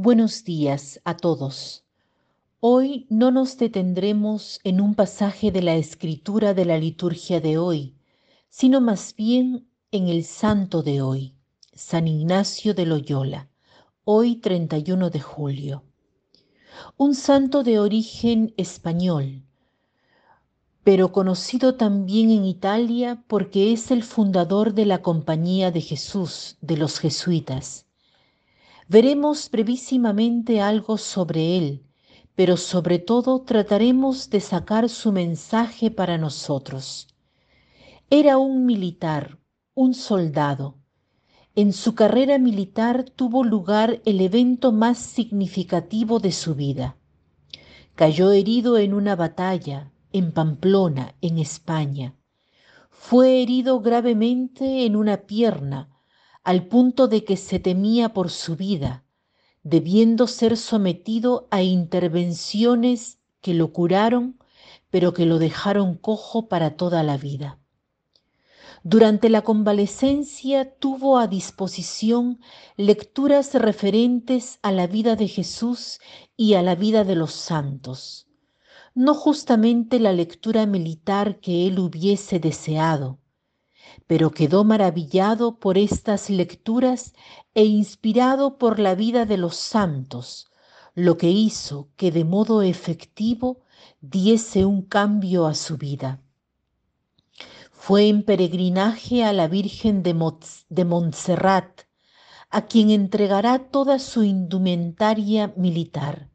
Buenos días a todos. Hoy no nos detendremos en un pasaje de la escritura de la liturgia de hoy, sino más bien en el santo de hoy, San Ignacio de Loyola, hoy 31 de julio. Un santo de origen español, pero conocido también en Italia porque es el fundador de la Compañía de Jesús de los jesuitas Veremos brevísimamente algo sobre él, pero sobre todo trataremos de sacar su mensaje para nosotros. Era un militar, un soldado. En su carrera militar tuvo lugar el evento más significativo de su vida. Cayó herido en una batalla en Pamplona, en España. Fue herido gravemente en una pierna, al punto de que se temía por su vida, debiendo ser sometido a intervenciones que lo curaron, pero que lo dejaron cojo para toda la vida. Durante la convalecencia tuvo a disposición lecturas referentes a la vida de Jesús y a la vida de los santos, no justamente la lectura militar que él hubiese deseado, pero quedó maravillado por estas lecturas e inspirado por la vida de los santos, lo que hizo que de modo efectivo diese un cambio a su vida. Fue en peregrinaje a la Virgen de, Montserrat, a quien entregará toda su indumentaria militar.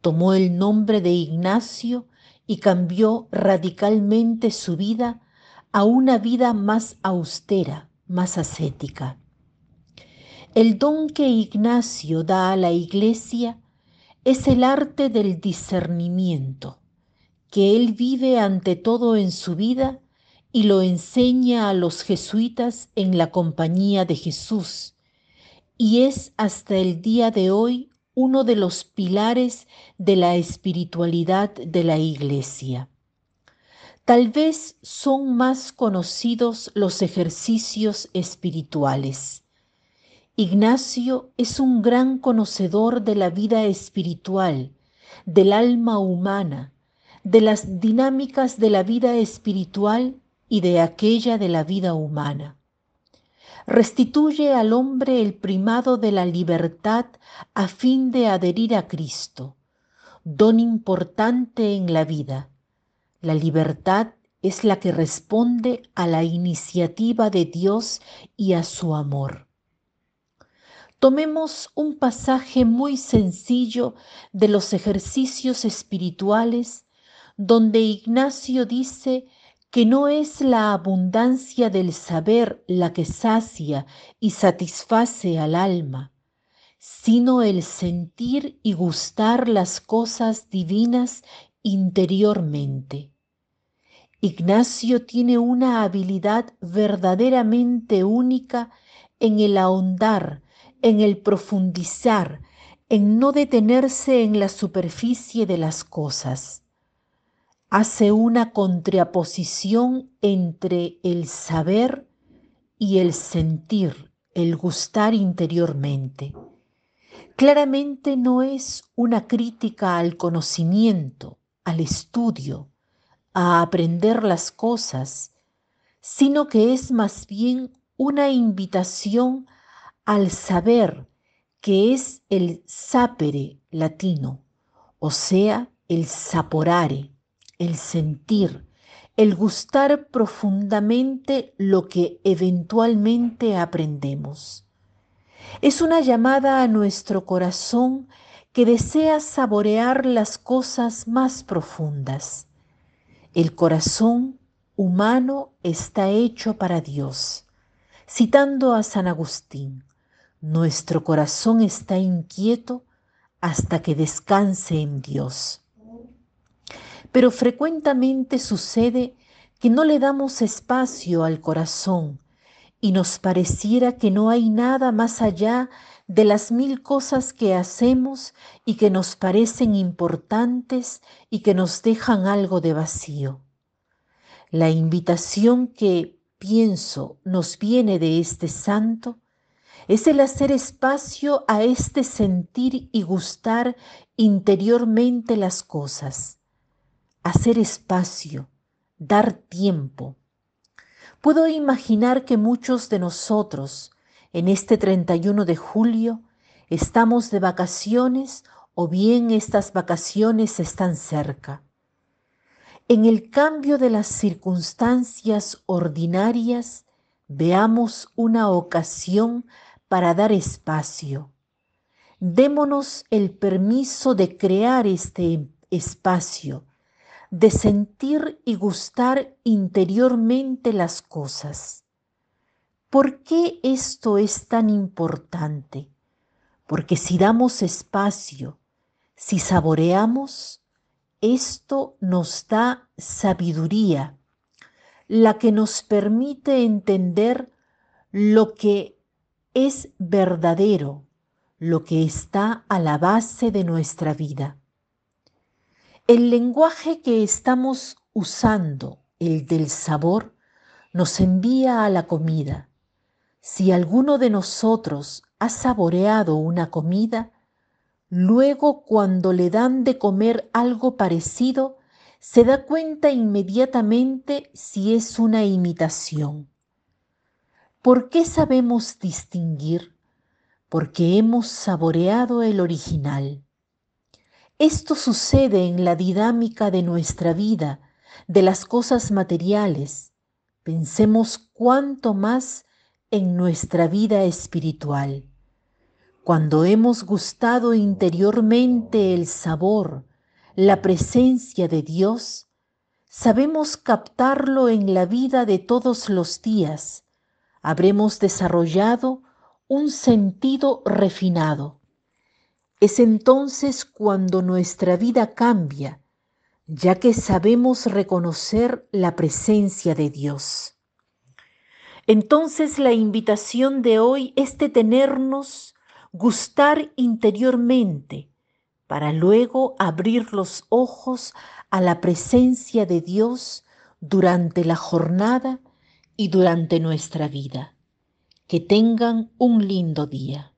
Tomó el nombre de Ignacio y cambió radicalmente su vida a una vida más austera, más ascética. El don que Ignacio da a la iglesia es el arte del discernimiento, que él vive ante todo en su vida y lo enseña a los jesuitas en la compañía de Jesús, y es hasta el día de hoy uno de los pilares de la espiritualidad de la iglesia. Tal vez son más conocidos los ejercicios espirituales. Ignacio es un gran conocedor de la vida espiritual, del alma humana, de las dinámicas de la vida espiritual y de aquella de la vida humana. Restituye al hombre el primado de la libertad a fin de adherir a Cristo, don importante en la vida la libertad es la que responde a la iniciativa de Dios y a su amor. Tomemos un pasaje muy sencillo de los ejercicios espirituales donde Ignacio dice que no es la abundancia del saber la que sacia y satisface al alma, sino el sentir y gustar las cosas divinas interiormente. Ignacio tiene una habilidad verdaderamente única en el ahondar, en el profundizar, en no detenerse en la superficie de las cosas. Hace una contraposición entre el saber y el sentir, el gustar interiormente. Claramente no es una crítica al conocimiento, al estudio, a aprender las cosas, sino que es más bien una invitación al saber, que es el sapere latino, o sea, el saporare, el sentir, el gustar profundamente lo que eventualmente aprendemos. Es una llamada a nuestro corazón que desea saborear las cosas más profundas. El corazón humano está hecho para Dios. Citando a San Agustín, nuestro corazón está inquieto hasta que descanse en Dios. Pero frecuentemente sucede que no le damos espacio al corazón y nos pareciera que no hay nada más allá de las mil cosas que hacemos y que nos parecen importantes y que nos dejan algo de vacío. La invitación que pienso nos viene de este santo Es el hacer espacio a este sentir y gustar interiormente las cosas. Hacer espacio, dar tiempo. Puedo imaginar que muchos de nosotros en este 31 de julio estamos de vacaciones o bien estas vacaciones están cerca. En el cambio de las circunstancias ordinarias, veamos una ocasión para dar espacio. Démonos el permiso de crear este espacio, de sentir y gustar interiormente las cosas. ¿Por qué esto es tan importante? Porque si damos espacio, si saboreamos, esto nos da sabiduría, la que nos permite entender lo que es verdadero, lo que está a la base de nuestra vida. El lenguaje que estamos usando, el del sabor, nos envía a la comida. Si alguno de nosotros ha saboreado una comida, Luego, cuando le dan de comer algo parecido, se da cuenta inmediatamente si es una imitación. ¿Por qué sabemos distinguir? Porque hemos saboreado el original. Esto sucede en la dinámica de nuestra vida, de las cosas materiales. Pensemos cuánto más en nuestra vida espiritual. Cuando hemos gustado interiormente el sabor, la presencia de Dios, sabemos captarlo en la vida de todos los días. Habremos desarrollado un sentido refinado. Es entonces cuando nuestra vida cambia, ya que sabemos reconocer la presencia de Dios. Entonces la invitación de hoy es detenernos gustar interiormente para luego abrir los ojos a la presencia de Dios durante la jornada y durante nuestra vida. Que tengan un lindo día.